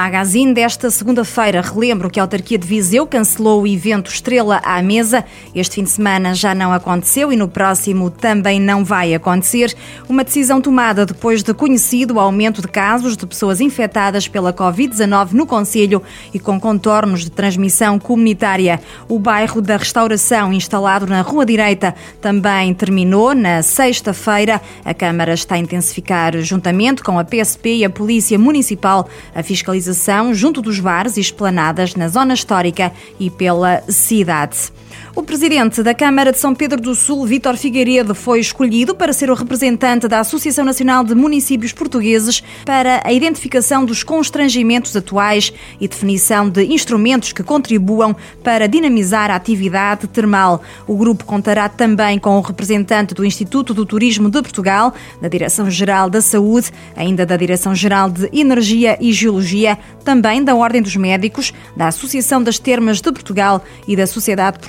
Magazine desta segunda-feira, relembro que a autarquia de Viseu cancelou o evento Estrela à Mesa. Este fim de semana já não aconteceu e no próximo também não vai acontecer. Uma decisão tomada depois de conhecido o aumento de casos de pessoas infectadas pela Covid-19 no Conselho e com contornos de transmissão comunitária. O bairro da Restauração, instalado na Rua Direita, também terminou na sexta-feira. A Câmara está a intensificar, juntamente com a PSP e a Polícia Municipal, a fiscalização junto dos bares e esplanadas na zona histórica e pela cidade. O presidente da Câmara de São Pedro do Sul, Vítor Figueiredo, foi escolhido para ser o representante da Associação Nacional de Municípios Portugueses para a identificação dos constrangimentos atuais e definição de instrumentos que contribuam para dinamizar a atividade termal. O grupo contará também com o representante do Instituto do Turismo de Portugal, da Direção-Geral da Saúde, ainda da Direção-Geral de Energia e Geologia, também da Ordem dos Médicos, da Associação das Termas de Portugal e da Sociedade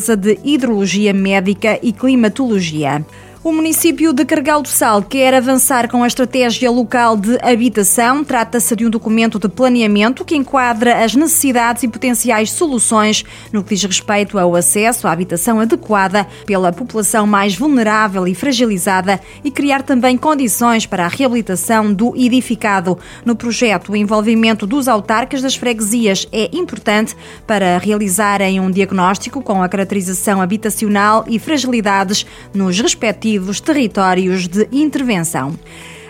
Portuguesa de Hidrologia Médica e Climatologia. O município de Cargal do Sal quer avançar com a estratégia local de habitação. Trata-se de um documento de planeamento que enquadra as necessidades e potenciais soluções no que diz respeito ao acesso à habitação adequada pela população mais vulnerável e fragilizada e criar também condições para a reabilitação do edificado. No projeto, o envolvimento dos autarcas das freguesias é importante para realizarem um diagnóstico com a caracterização habitacional e fragilidades nos respectivos respectivos territórios de intervenção.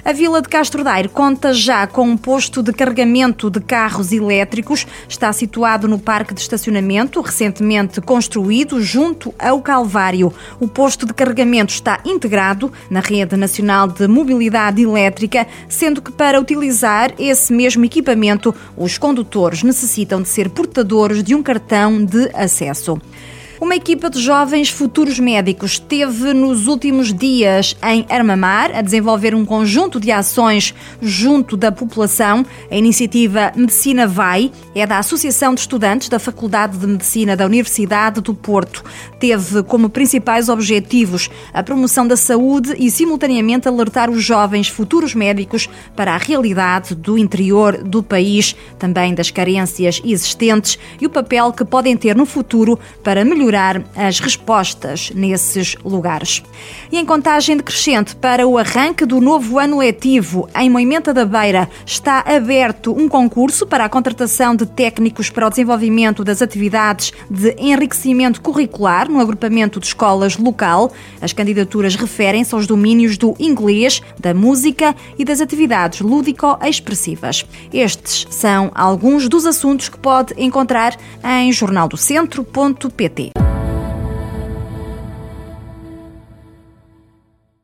A Vila de Castro Daire conta já com um posto de carregamento de carros elétricos. Está situado no parque de estacionamento, recentemente construído junto ao Calvário. O posto de carregamento está integrado na Rede Nacional de Mobilidade Elétrica, sendo que para utilizar esse mesmo equipamento, os condutores necessitam de ser portadores de um cartão de acesso. Uma equipa de jovens futuros médicos esteve nos últimos dias em Armamar a desenvolver um conjunto de ações junto da população. A iniciativa Medicina Vai é da Associação de Estudantes da Faculdade de Medicina da Universidade do Porto. Teve como principais objetivos a promoção da saúde e, simultaneamente, alertar os jovens futuros médicos para a realidade do interior do país, também das carências existentes e o papel que podem ter no futuro para melhorar melhorar as respostas nesses lugares. E em contagem decrescente para o arranque do novo ano letivo, em Moimenta da Beira está aberto um concurso para a contratação de técnicos para o desenvolvimento das atividades de enriquecimento curricular no agrupamento de escolas local. As candidaturas referem-se aos domínios do inglês, da música e das atividades lúdico-expressivas. Estes são alguns dos assuntos que pode encontrar em jornaldocentro.pt.